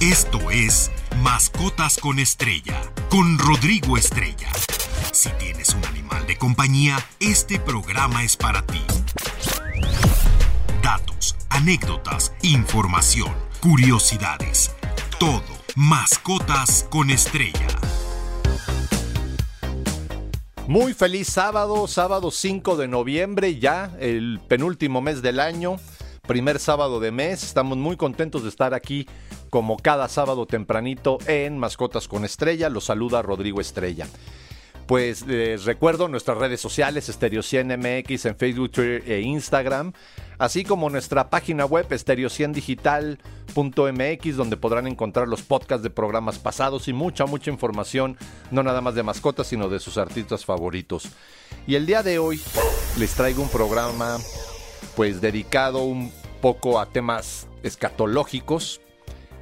Esto es Mascotas con Estrella, con Rodrigo Estrella. Si tienes un animal de compañía, este programa es para ti. Datos, anécdotas, información, curiosidades. Todo. Mascotas con Estrella. Muy feliz sábado, sábado 5 de noviembre, ya el penúltimo mes del año, primer sábado de mes. Estamos muy contentos de estar aquí como cada sábado tempranito en Mascotas con Estrella. Los saluda Rodrigo Estrella. Pues les recuerdo nuestras redes sociales, Stereo 100 MX en Facebook, Twitter e Instagram, así como nuestra página web stereo100digital.mx donde podrán encontrar los podcasts de programas pasados y mucha, mucha información, no nada más de mascotas, sino de sus artistas favoritos. Y el día de hoy les traigo un programa pues dedicado un poco a temas escatológicos,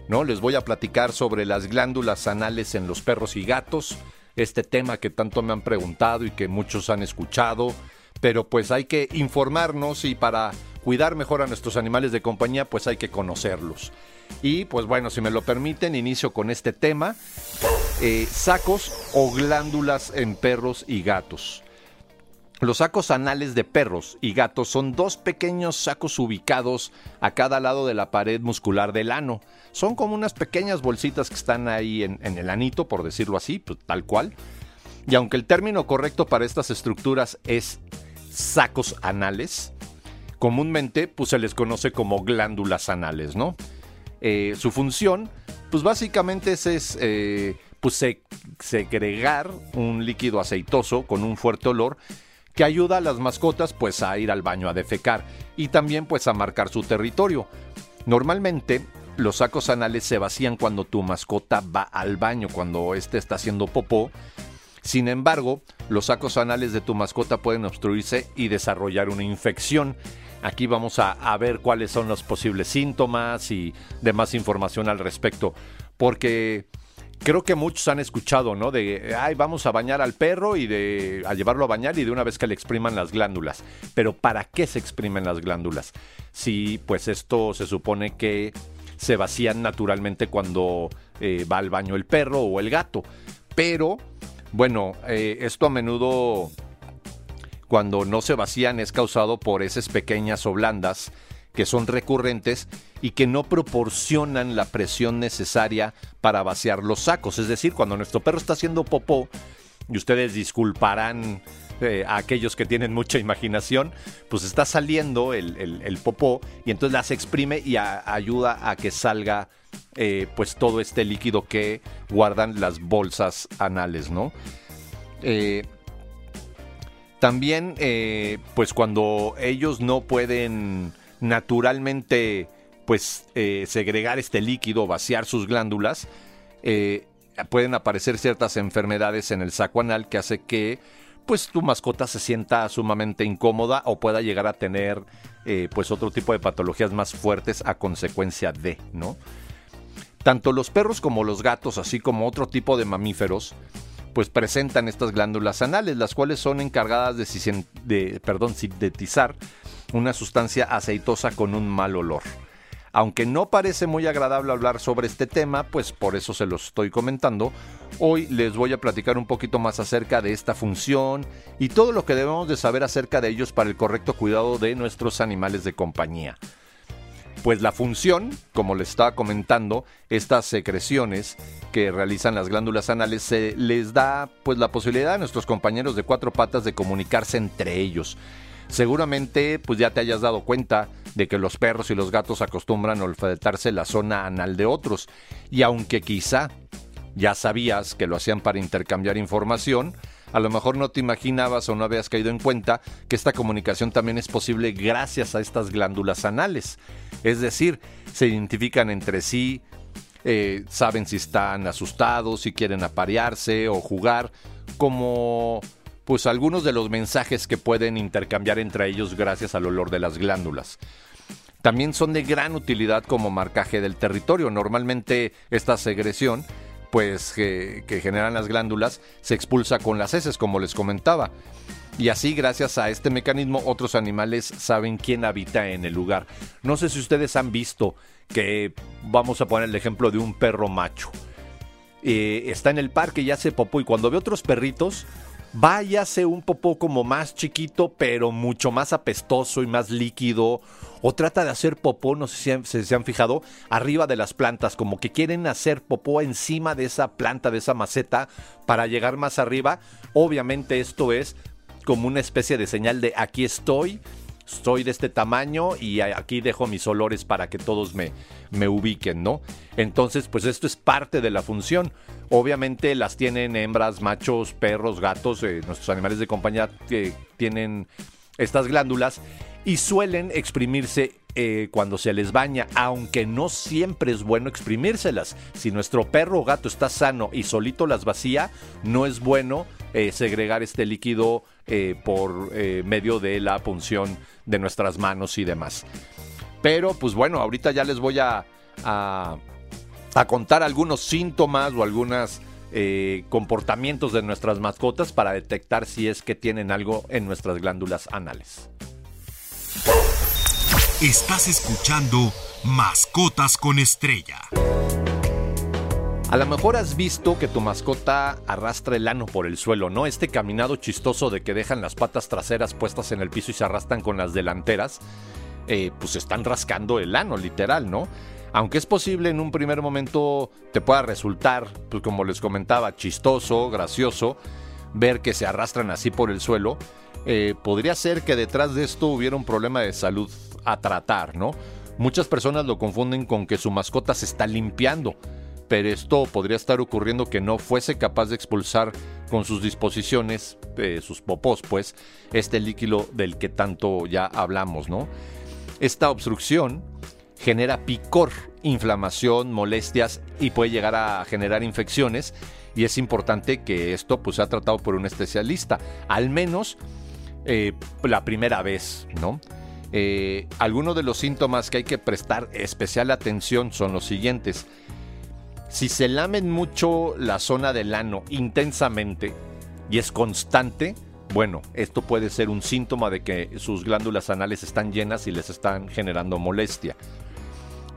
¿no? Les voy a platicar sobre las glándulas anales en los perros y gatos, este tema que tanto me han preguntado y que muchos han escuchado, pero pues hay que informarnos y para cuidar mejor a nuestros animales de compañía, pues hay que conocerlos. Y pues bueno, si me lo permiten, inicio con este tema, eh, sacos o glándulas en perros y gatos. Los sacos anales de perros y gatos son dos pequeños sacos ubicados a cada lado de la pared muscular del ano. Son como unas pequeñas bolsitas que están ahí en, el anito, por decirlo así, pues, tal cual. Y aunque el término correcto para estas estructuras es sacos anales, comúnmente pues, se les conoce como glándulas anales, ¿no? Eh, su función, pues básicamente es, eh, pues, segregar un líquido aceitoso con un fuerte olor que ayuda a las mascotas pues a ir al baño a defecar y también pues a marcar su territorio. Normalmente los sacos anales se vacían cuando tu mascota va al baño, cuando éste está haciendo popó. Sin embargo, los sacos anales de tu mascota pueden obstruirse y desarrollar una infección. Aquí vamos a, a ver cuáles son los posibles síntomas y demás información al respecto. Porque creo que muchos han escuchado, ¿no? De, ay, vamos a bañar al perro y de a llevarlo a bañar y de una vez que le expriman las glándulas. Pero ¿para qué se exprimen las glándulas? Si, pues esto se supone que se vacían naturalmente cuando eh, va al baño el perro o el gato. Pero, bueno, eh, esto a menudo cuando no se vacían es causado por esas pequeñas o blandas que son recurrentes y que no proporcionan la presión necesaria para vaciar los sacos. Es decir, cuando nuestro perro está haciendo popó, y ustedes disculparán eh, a aquellos que tienen mucha imaginación, pues está saliendo el, popó y entonces las exprime y ayuda a que salga eh, pues todo este líquido que guardan las bolsas anales, ¿no? Eh, también, pues cuando ellos no pueden naturalmente pues eh, segregar este líquido, vaciar sus glándulas, eh, pueden aparecer ciertas enfermedades en el saco anal que hace que pues tu mascota se sienta sumamente incómoda o pueda llegar a tener eh, pues otro tipo de patologías más fuertes a consecuencia de, ¿no? Tanto los perros como los gatos, así como otro tipo de mamíferos, pues presentan estas glándulas anales, las cuales son encargadas de, sintetizar una sustancia aceitosa con un mal olor. Aunque no parece muy agradable hablar sobre este tema, pues por eso se los estoy comentando, hoy les voy a platicar un poquito más acerca de esta función y todo lo que debemos de saber acerca de ellos para el correcto cuidado de nuestros animales de compañía. Pues la función, como les estaba comentando, estas secreciones que realizan las glándulas anales se les da pues la posibilidad a nuestros compañeros de cuatro patas de comunicarse entre ellos. Seguramente pues ya te hayas dado cuenta de que los perros y los gatos acostumbran a olfatarse la zona anal de otros y aunque quizá ya sabías que lo hacían para intercambiar información, a lo mejor no te imaginabas o no habías caído en cuenta que esta comunicación también es posible gracias a estas glándulas anales. Es decir, se identifican entre sí, eh, saben si están asustados, si quieren aparearse o jugar, como pues algunos de los mensajes que pueden intercambiar entre ellos gracias al olor de las glándulas. También son de gran utilidad como marcaje del territorio. Normalmente esta segresión, pues que, generan las glándulas, se expulsa con las heces, como les comentaba. Y así, gracias a este mecanismo, otros animales saben quién habita en el lugar. No sé si ustedes han visto que vamos a poner el ejemplo de un perro macho. Eh, está en el parque y hace popó y cuando ve otros perritos, váyase un popó como más chiquito, pero mucho más apestoso y más líquido. O trata de hacer popó, no sé si se han fijado, arriba de las plantas, como que quieren hacer popó encima de esa planta, de esa maceta, para llegar más arriba. Obviamente esto es como una especie de señal de aquí estoy, soy de este tamaño y aquí dejo mis olores para que todos me, me ubiquen, ¿no? Entonces, pues esto es parte de la función. Obviamente las tienen hembras, machos, perros, gatos, eh, nuestros animales de compañía que tienen estas glándulas y suelen exprimirse eh, cuando se les baña, aunque no siempre es bueno exprimírselas. Si nuestro perro o gato está sano y solito las vacía, no es bueno eh, segregar este líquido por medio de la punción de nuestras manos y demás. Pero pues bueno, ahorita ya les voy a, a a contar algunos síntomas o algunos eh, comportamientos de nuestras mascotas para detectar si es que tienen algo en nuestras glándulas anales. Estás escuchando Mascotas con Estrella. A lo mejor has visto que tu mascota arrastra el ano por el suelo, ¿no? Este caminado chistoso de que dejan las patas traseras puestas en el piso y se arrastran con las delanteras, eh, pues están rascando el ano, literal, ¿no? aunque es posible en un primer momento te pueda resultar, pues como les comentaba, chistoso, gracioso, ver que se arrastran así por el suelo, eh, podría ser que detrás de esto hubiera un problema de salud a tratar, ¿no? Muchas personas lo confunden con que su mascota se está limpiando, pero esto podría estar ocurriendo que no fuese capaz de expulsar con sus disposiciones, eh, sus popós, pues, este líquido del que tanto ya hablamos, ¿no? Esta obstrucción genera picor, inflamación, molestias y puede llegar a generar infecciones. Y es importante que esto pues, sea tratado por un especialista, al menos eh, la primera vez, ¿no? Eh, algunos de los síntomas que hay que prestar especial atención son los siguientes. Si se lamen mucho la zona del ano intensamente y es constante, bueno, esto puede ser un síntoma de que sus glándulas anales están llenas y les están generando molestia.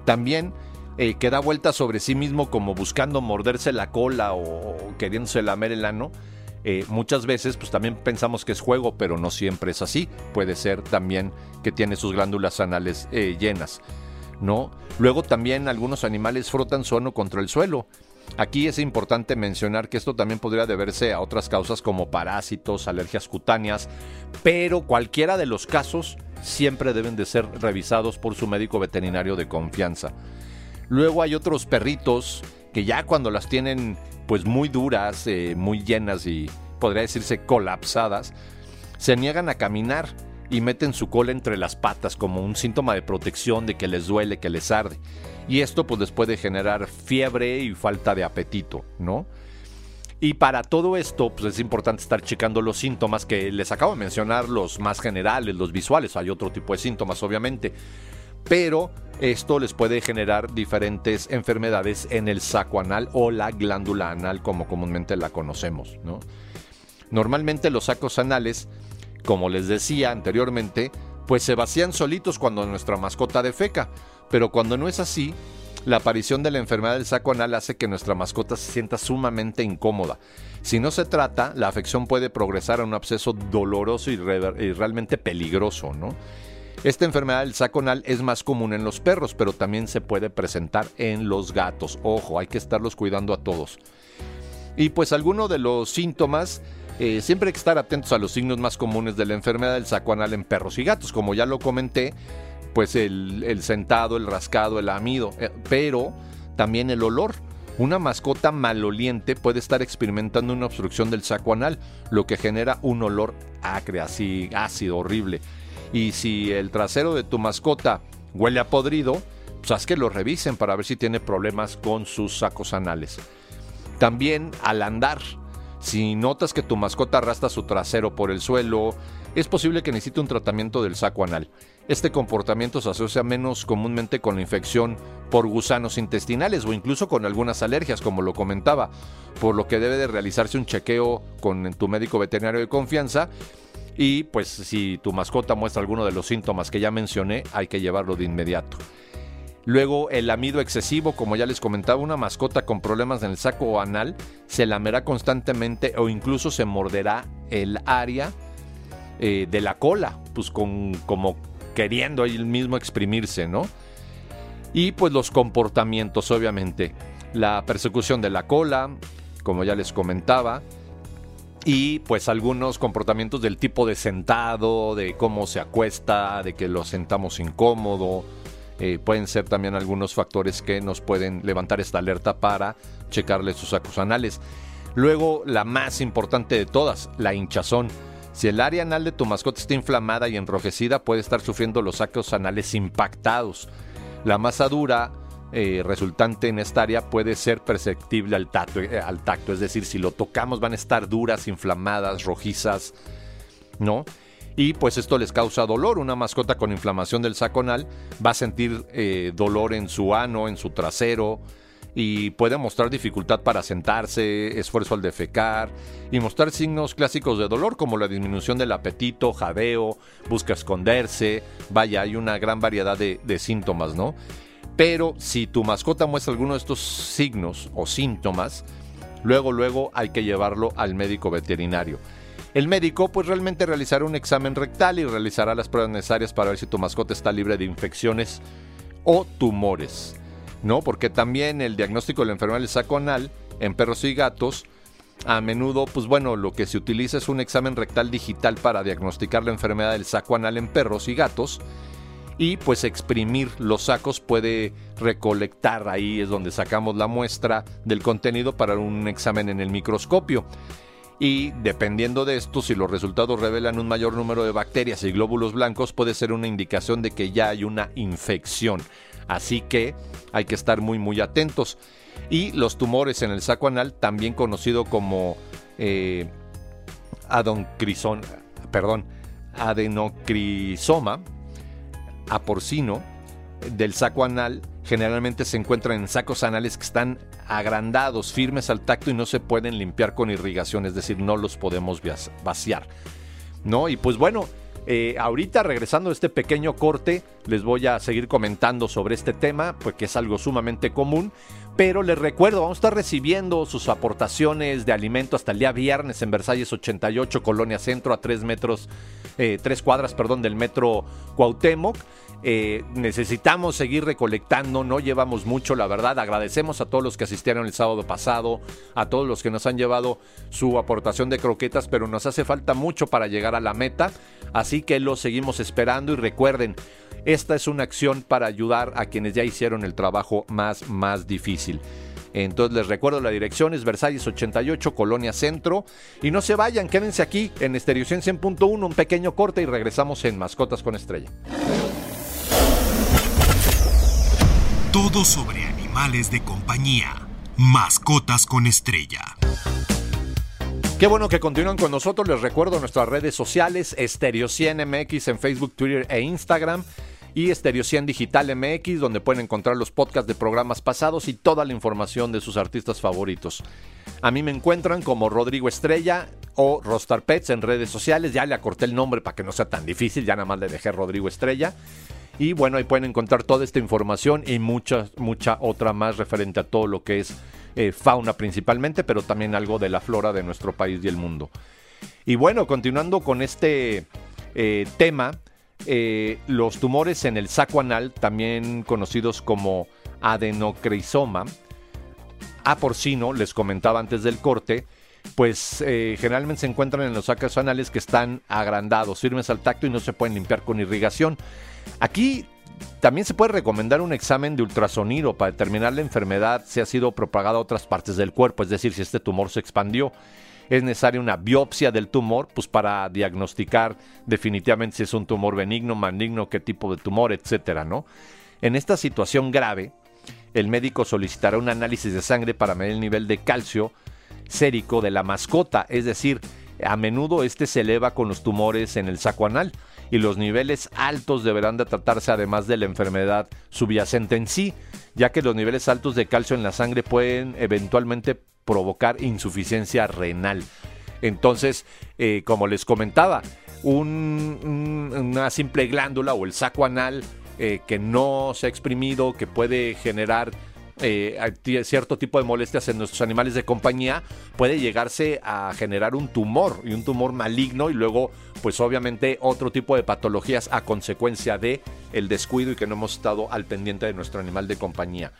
También eh, que da vueltas sobre sí mismo como buscando morderse la cola o, queriéndose lamer el ano. Eh, muchas veces pues también pensamos que es juego, pero no siempre es así. Puede ser también que tiene sus glándulas anales eh, llenas. ¿no? Luego también algunos animales frotan su ano contra el suelo. Aquí es importante mencionar que esto también podría deberse a otras causas como parásitos, alergias cutáneas, pero cualquiera de los casos siempre deben de ser revisados por su médico veterinario de confianza. Luego hay otros perritos que ya cuando las tienen pues muy duras, eh, muy llenas y podría decirse colapsadas, se niegan a caminar y meten su cola entre las patas como un síntoma de protección de que les duele, que les arde. Y esto pues les puede generar fiebre y falta de apetito, ¿no? Y para todo esto, pues es importante estar checando los síntomas que les acabo de mencionar, los más generales, los visuales. Hay otro tipo de síntomas, obviamente. Pero esto les puede generar diferentes enfermedades en el saco anal o la glándula anal, como comúnmente la conocemos. ¿no? Normalmente los sacos anales, como les decía anteriormente, pues se vacían solitos cuando nuestra mascota defeca. Pero cuando no es así, la aparición de la enfermedad del saco anal hace que nuestra mascota se sienta sumamente incómoda. Si no se trata, la afección puede progresar a un absceso doloroso y, realmente peligroso, ¿no? Esta enfermedad del saco anal es más común en los perros, pero también se puede presentar en los gatos. Ojo, hay que estarlos cuidando a todos. Y pues alguno de los síntomas, eh, siempre hay que estar atentos a los signos más comunes de la enfermedad del saco anal en perros y gatos. Como ya lo comenté, pues el, sentado, el rascado, el amido, eh, pero también el olor. Una mascota maloliente puede estar experimentando una obstrucción del saco anal, lo que genera un olor acre, así ácido, horrible. Y si el trasero de tu mascota huele a podrido, pues haz que lo revisen para ver si tiene problemas con sus sacos anales. También al andar, si notas que tu mascota arrastra su trasero por el suelo, es posible que necesite un tratamiento del saco anal. Este comportamiento se asocia menos comúnmente con la infección por gusanos intestinales o incluso con algunas alergias, como lo comentaba, por lo que debe de realizarse un chequeo con tu médico veterinario de confianza y pues si tu mascota muestra alguno de los síntomas que ya mencioné, hay que llevarlo de inmediato. Luego el amido excesivo, como ya les comentaba, una mascota con problemas en el saco anal se lamerá constantemente o incluso se morderá el área eh, de la cola, pues con, como queriendo ahí mismo exprimirse, ¿no? Y pues los comportamientos, obviamente. La persecución de la cola, como ya les comentaba, y pues algunos comportamientos del tipo de sentado, de cómo se acuesta, de que lo sentamos incómodo. Eh, pueden ser también algunos factores que nos pueden levantar esta alerta para checarle sus sacos anales. Luego, la más importante de todas, la hinchazón. Si el área anal de tu mascota está inflamada y enrojecida, puede estar sufriendo los sacos anales impactados. La masa dura eh, resultante en esta área puede ser perceptible al tacto, eh, al tacto, es decir, si lo tocamos van a estar duras, inflamadas, rojizas, ¿no? Y pues esto les causa dolor. Una mascota con inflamación del saco anal va a sentir eh, dolor en su ano, en su trasero, y puede mostrar dificultad para sentarse, esfuerzo al defecar y mostrar signos clásicos de dolor como la disminución del apetito, jadeo, busca esconderse, vaya, hay una gran variedad de, de síntomas, ¿no? Pero si tu mascota muestra alguno de estos signos o síntomas, luego, luego hay que llevarlo al médico veterinario. El médico pues realmente realizará un examen rectal y realizará las pruebas necesarias para ver si tu mascota está libre de infecciones o tumores. ¿no? Porque también el diagnóstico de la enfermedad del saco anal en perros y gatos, a menudo, pues bueno, lo que se utiliza es un examen rectal digital para diagnosticar la enfermedad del saco anal en perros y gatos. Y pues exprimir los sacos puede recolectar, ahí es donde sacamos la muestra del contenido para un examen en el microscopio. Y dependiendo de esto, si los resultados revelan un mayor número de bacterias y glóbulos blancos, puede ser una indicación de que ya hay una infección. Así que hay que estar muy muy atentos. Y los tumores en el saco anal, también conocido como eh, perdón, adenocrisoma porcino del saco anal, generalmente se encuentran en sacos anales que están agrandados, firmes al tacto y no se pueden limpiar con irrigación, es decir, no los podemos vaciar. ¿No? Y pues bueno, eh, ahorita regresando a este pequeño corte, les voy a seguir comentando sobre este tema, porque es algo sumamente común. Pero les recuerdo, vamos a estar recibiendo sus aportaciones de alimento hasta el día viernes en Versalles 88, Colonia Centro, a 3 metros, eh, tres cuadras, perdón, del metro Cuauhtémoc. Eh, necesitamos seguir recolectando, no llevamos mucho, la verdad. Agradecemos a todos los que asistieron el sábado pasado, a todos los que nos han llevado su aportación de croquetas, pero nos hace falta mucho para llegar a la meta, así que lo seguimos esperando y recuerden, esta es una acción para ayudar a quienes ya hicieron el trabajo más, más difícil. Entonces les recuerdo la dirección es Versalles 88, Colonia Centro. Y no se vayan, quédense aquí en Estereo 100.1, un pequeño corte y regresamos en Mascotas con Estrella. Todo sobre animales de compañía. Mascotas con estrella. Qué bueno que continúan con nosotros. Les recuerdo nuestras redes sociales, Estereo 100 MX en Facebook, Twitter e Instagram. Y Estereo 100 Digital MX, donde pueden encontrar los podcasts de programas pasados y toda la información de sus artistas favoritos. A mí me encuentran como Rodrigo Estrella o Rostar Pets en redes sociales. Ya le acorté el nombre para que no sea tan difícil, ya nada más le dejé Rodrigo Estrella. Y bueno, ahí pueden encontrar toda esta información y mucha, mucha otra más referente a todo lo que es eh, fauna principalmente, pero también algo de la flora de nuestro país y el mundo. Y bueno, continuando con este eh, tema, eh, los tumores en el saco anal, también conocidos como adenocrisoma, a porcino, les comentaba antes del corte, pues generalmente se encuentran en los sacos anales que están agrandados, firmes al tacto y no se pueden limpiar con irrigación. Aquí también se puede recomendar un examen de ultrasonido para determinar la enfermedad si ha sido propagada a otras partes del cuerpo, es decir, si este tumor se expandió. Es necesaria una biopsia del tumor pues para diagnosticar definitivamente si es un tumor benigno, maligno, qué tipo de tumor, etcétera, ¿no? En esta situación grave, el médico solicitará un análisis de sangre para medir el nivel de calcio sérico de la mascota, es decir, a menudo este se eleva con los tumores en el saco anal y los niveles altos deberán de tratarse además de la enfermedad subyacente en sí, ya que los niveles altos de calcio en la sangre pueden eventualmente provocar insuficiencia renal. Entonces, eh, como les comentaba, una simple glándula o el saco anal eh, que no se ha exprimido, que puede generar eh, cierto tipo de molestias en nuestros animales de compañía, puede llegarse a generar un tumor y un tumor maligno y luego, pues obviamente, otro tipo de patologías a consecuencia de el descuido y que no hemos estado al pendiente de nuestro animal de compañía.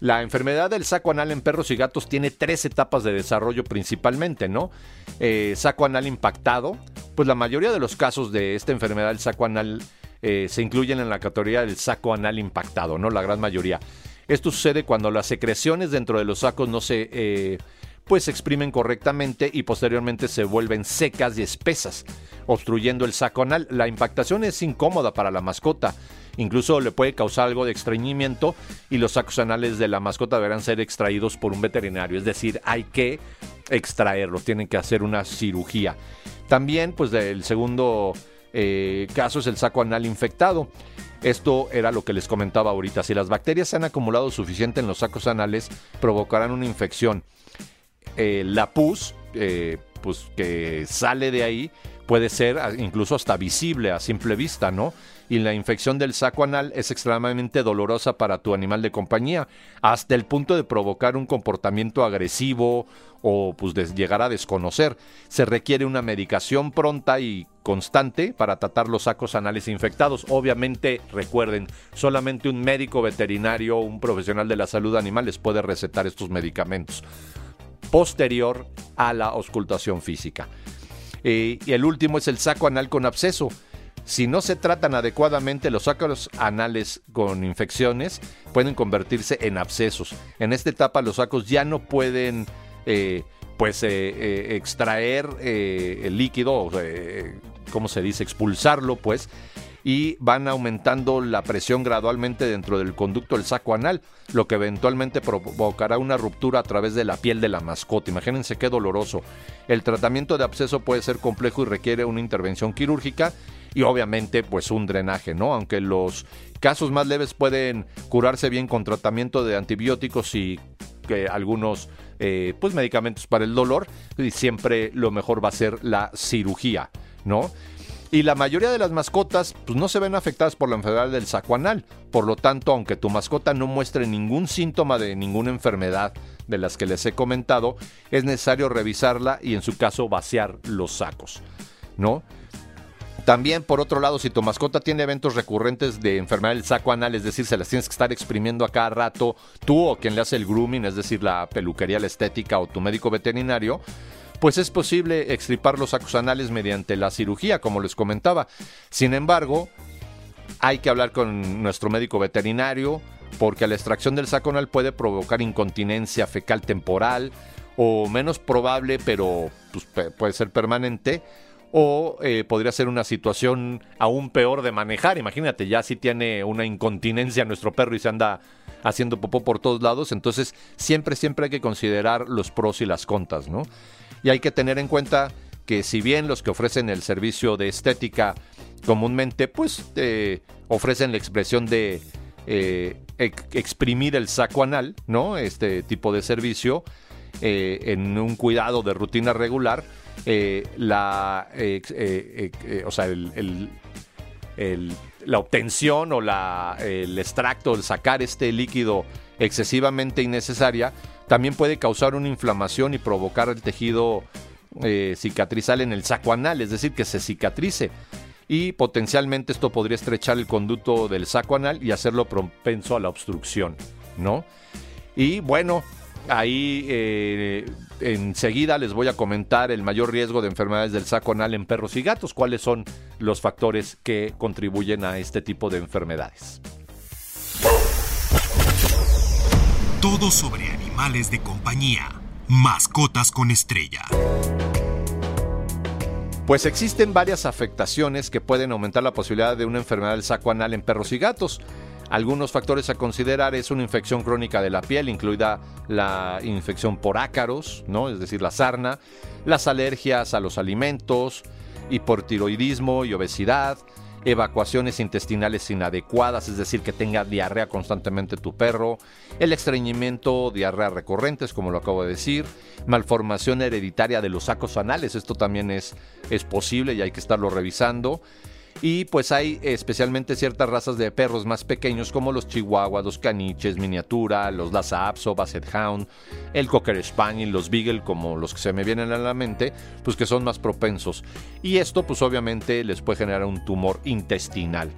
La enfermedad del saco anal en perros y gatos tiene tres etapas de desarrollo principalmente, ¿no? Eh, saco anal impactado, pues la mayoría de los casos de esta enfermedad del saco anal eh, se incluyen en la categoría del saco anal impactado, ¿no? La gran mayoría. Esto sucede cuando las secreciones dentro de los sacos no se eh, pues exprimen correctamente y posteriormente se vuelven secas y espesas, obstruyendo el saco anal. La impactación es incómoda para la mascota, incluso le puede causar algo de estreñimiento y los sacos anales de la mascota deberán ser extraídos por un veterinario, es decir, hay que extraerlos, tienen que hacer una cirugía. También, pues el segundo eh, caso es el saco anal infectado. Esto era lo que les comentaba ahorita. Si las bacterias se han acumulado suficiente en los sacos anales, provocarán una infección. Eh, la pus, eh, pues que sale de ahí, puede ser incluso hasta visible a simple vista, ¿no? Y la infección del saco anal es extremadamente dolorosa para tu animal de compañía, hasta el punto de provocar un comportamiento agresivo o pues llegar a desconocer. Se requiere una medicación pronta y constante para tratar los sacos anales infectados. Obviamente, recuerden, solamente un médico veterinario o un profesional de la salud animal les puede recetar estos medicamentos posterior a la auscultación física. Eh, y el último es el saco anal con absceso. Si no se tratan adecuadamente, los sacos anales con infecciones pueden convertirse en abscesos. En esta etapa los sacos ya no pueden eh, pues eh, eh, extraer el líquido, ¿cómo se dice? Expulsarlo, pues, y van aumentando la presión gradualmente dentro del conducto del saco anal, lo que eventualmente provocará una ruptura a través de la piel de la mascota. Imagínense qué doloroso. El tratamiento de absceso puede ser complejo y requiere una intervención quirúrgica y obviamente pues un drenaje, ¿no? Aunque los casos más leves pueden curarse bien con tratamiento de antibióticos y que algunos eh, pues medicamentos para el dolor y siempre lo mejor va a ser la cirugía, ¿no? Y la mayoría de las mascotas pues, no se ven afectadas por la enfermedad del saco anal. Por lo tanto, aunque tu mascota no muestre ningún síntoma de ninguna enfermedad de las que les he comentado, es necesario revisarla y en su caso vaciar los sacos, ¿no? También, por otro lado, si tu mascota tiene eventos recurrentes de enfermedad del saco anal, es decir, se las tienes que estar exprimiendo a cada rato, tú o quien le hace el grooming, es decir, la peluquería, la estética o tu médico veterinario, pues es posible extripar los sacos anales mediante la cirugía, como les comentaba. Sin embargo, hay que hablar con nuestro médico veterinario, porque la extracción del saco anal puede provocar incontinencia fecal temporal, o menos probable, pero pues, puede ser permanente, o eh, podría ser una situación aún peor de manejar. Imagínate, ya si tiene una incontinencia nuestro perro y se anda haciendo popó por todos lados, entonces siempre, siempre hay que considerar los pros y las contras, ¿no? Y hay que tener en cuenta que si bien los que ofrecen el servicio de estética comúnmente, pues eh, ofrecen la expresión de eh, exprimir el saco anal, ¿no? Este tipo de servicio en un cuidado de rutina regular, eh, la, eh, eh, o sea, la obtención o la, el extracto, el sacar este líquido excesivamente innecesaria, también puede causar una inflamación y provocar el tejido cicatrizal en el saco anal, es decir, que se cicatrice. Y potencialmente esto podría estrechar el conducto del saco anal y hacerlo propenso a la obstrucción, ¿no? Y bueno, Ahí eh, enseguida les voy a comentar el mayor riesgo de enfermedades del saco anal en perros y gatos, cuáles son los factores que contribuyen a este tipo de enfermedades. Todo sobre animales de compañía. Mascotas con estrella. Pues existen varias afectaciones que pueden aumentar la posibilidad de una enfermedad del saco anal en perros y gatos. Algunos factores a considerar es una infección crónica de la piel, incluida la infección por ácaros, ¿no? es decir, la sarna, las alergias a los alimentos, hipotiroidismo y obesidad, evacuaciones intestinales inadecuadas, es decir, que tenga diarrea constantemente tu perro, el estreñimiento, diarrea recurrentes, como lo acabo de decir, malformación hereditaria de los sacos anales, esto también es, es posible y hay que estarlo revisando Y pues hay especialmente ciertas razas de perros más pequeños como los chihuahuas, los caniches, miniatura, los Lhasa Apso, Basset Hound, el Cocker Spaniel, los Beagle como los que se me vienen a la mente, pues que son más propensos. Y esto pues obviamente les puede generar un tumor intestinal,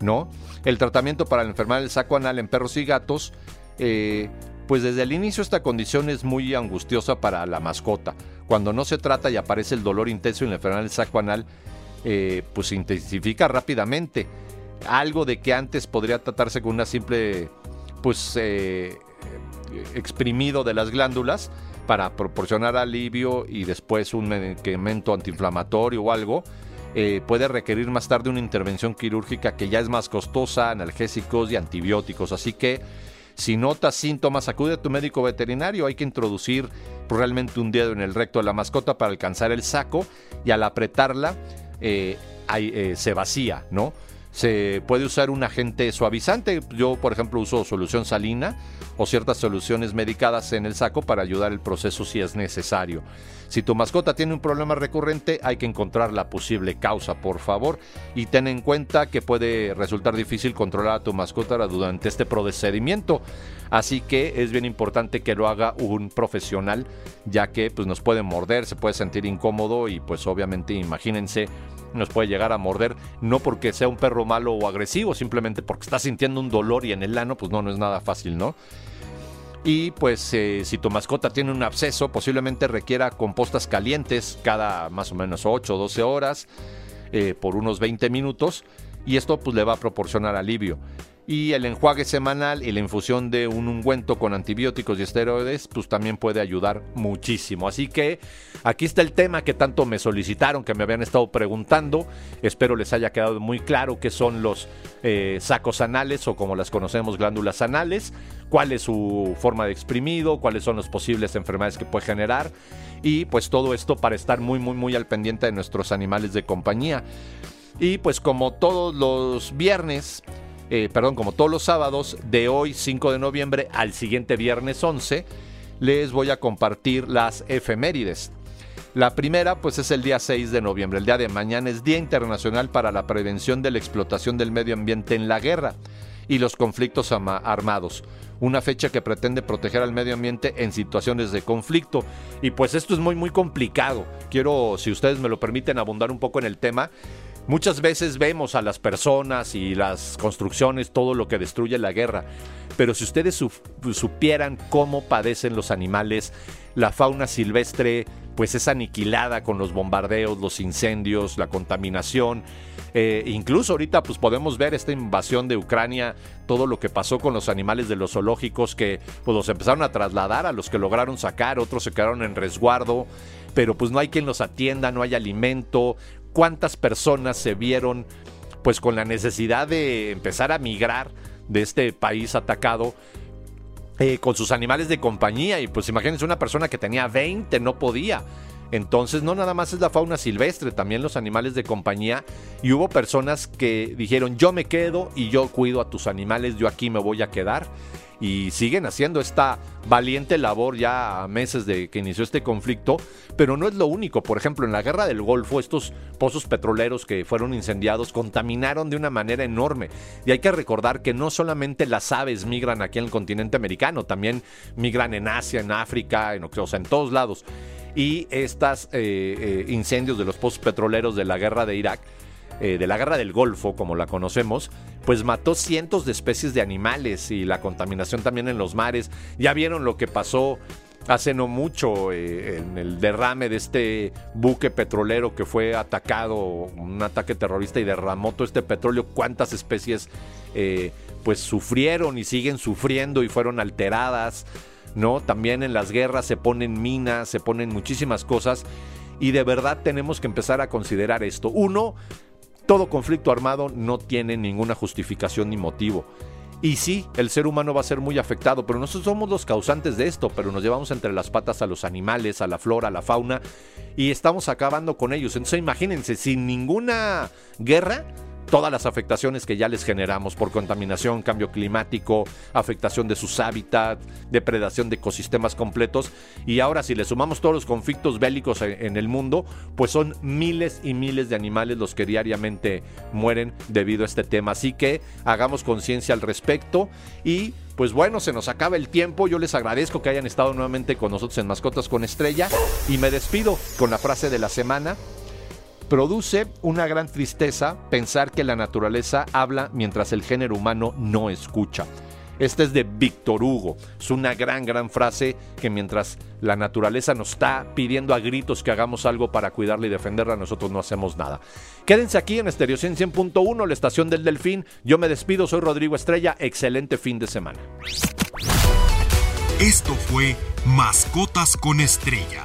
¿no? El tratamiento para la enfermedad del saco anal en perros y gatos, eh, pues desde el inicio esta condición es muy angustiosa para la mascota. Cuando no se trata y aparece el dolor intenso en la enfermedad del saco anal, eh, pues intensifica rápidamente. Algo de que antes podría tratarse con una simple, pues, eh, exprimido de las glándulas para proporcionar alivio y después un medicamento antiinflamatorio o algo, eh, puede requerir más tarde una intervención quirúrgica que ya es más costosa, analgésicos y antibióticos. Así que si notas síntomas, acude a tu médico veterinario. Hay que introducir realmente un dedo en el recto de la mascota para alcanzar el saco y al apretarla eh, eh, se vacía, ¿no? Se puede usar un agente suavizante. Yo, por ejemplo, uso solución salina o ciertas soluciones medicadas en el saco para ayudar el proceso si es necesario. Si tu mascota tiene un problema recurrente, hay que encontrar la posible causa, por favor, y ten en cuenta que puede resultar difícil controlar a tu mascota durante este procedimiento. Así que es bien importante que lo haga un profesional, ya que pues, nos puede morder, se puede sentir incómodo y pues obviamente imagínense nos puede llegar a morder, no porque sea un perro malo o agresivo, simplemente porque está sintiendo un dolor y en el ano, pues no, no es nada fácil, ¿no? Y pues eh, si tu mascota tiene un absceso, posiblemente requiera compostas calientes cada más o menos 8 o 12 horas eh, por unos 20 minutos y esto pues le va a proporcionar alivio y el enjuague semanal y la infusión de un ungüento con antibióticos y esteroides pues también puede ayudar muchísimo. Así que aquí está el tema que tanto me solicitaron, que me habían estado preguntando. Espero les haya quedado muy claro qué son los eh, sacos anales o como las conocemos glándulas anales, cuál es su forma de exprimido, cuáles son las posibles enfermedades que puede generar y pues todo esto para estar muy muy muy al pendiente de nuestros animales de compañía. Y pues como todos los viernes, eh, perdón, como todos los sábados, de hoy 5 de noviembre al siguiente viernes 11, les voy a compartir las efemérides. La primera, pues es el día 6 de noviembre. El día de mañana es Día Internacional para la Prevención de la Explotación del Medio Ambiente en la Guerra y los Conflictos Armados. Una fecha que pretende proteger al medio ambiente en situaciones de conflicto. Y pues esto es muy, muy complicado. Quiero, si ustedes me lo permiten, abundar un poco en el tema. Muchas veces vemos a las personas y las construcciones, todo lo que destruye la guerra, pero si ustedes supieran cómo padecen los animales, la fauna silvestre pues es aniquilada con los bombardeos, los incendios, la contaminación. Eh, incluso ahorita pues podemos ver esta invasión de Ucrania, todo lo que pasó con los animales de los zoológicos que pues los empezaron a trasladar a los que lograron sacar, otros se quedaron en resguardo, pero pues no hay quien los atienda, no hay alimento, cuántas personas se vieron pues con la necesidad de empezar a migrar de este país atacado eh, con sus animales de compañía. Y pues imagínense una persona que tenía 20 no podía. Entonces no nada más es la fauna silvestre, también los animales de compañía. Y hubo personas que dijeron yo me quedo y yo cuido a tus animales, yo aquí me voy a quedar y siguen haciendo esta valiente labor ya a meses de que inició este conflicto, pero no es lo único. Por ejemplo, en la guerra del Golfo, estos pozos petroleros que fueron incendiados contaminaron de una manera enorme. Y hay que recordar que no solamente las aves migran aquí en el continente americano, también migran en Asia, en África, en, o sea, en todos lados. Y estos eh, eh, incendios de los pozos petroleros de la guerra de Irak eh, de la guerra del Golfo, como la conocemos, pues mató cientos de especies de animales y la contaminación también en los mares. Ya vieron lo que pasó hace no mucho eh, en el derrame de este buque petrolero que fue atacado, un ataque terrorista y derramó todo este petróleo, cuántas especies eh, pues sufrieron y siguen sufriendo y fueron alteradas, ¿no? También en las guerras se ponen minas, se ponen muchísimas cosas y de verdad tenemos que empezar a considerar esto. Uno, todo conflicto armado no tiene ninguna justificación ni motivo. Y sí, el ser humano va a ser muy afectado, pero nosotros somos los causantes de esto, pero nos llevamos entre las patas a los animales, a la flora, a la fauna, y estamos acabando con ellos. Entonces imagínense, sin ninguna guerra, todas las afectaciones que ya les generamos por contaminación, cambio climático, afectación de sus hábitats, depredación de ecosistemas completos. Y ahora si le sumamos todos los conflictos bélicos en el mundo, pues son miles y miles de animales los que diariamente mueren debido a este tema. Así que hagamos conciencia al respecto y pues bueno, se nos acaba el tiempo. Yo les agradezco que hayan estado nuevamente con nosotros en Mascotas con Estrella y me despido con la frase de la semana. Produce una gran tristeza pensar que la naturaleza habla mientras el género humano no escucha. Este es de Víctor Hugo. Es una gran, gran frase que mientras la naturaleza nos está pidiendo a gritos que hagamos algo para cuidarla y defenderla, nosotros no hacemos nada. Quédense aquí en Estereo 100.1, la estación del Delfín. Yo me despido, soy Rodrigo Estrella. Excelente fin de semana. Esto fue Mascotas con Estrella.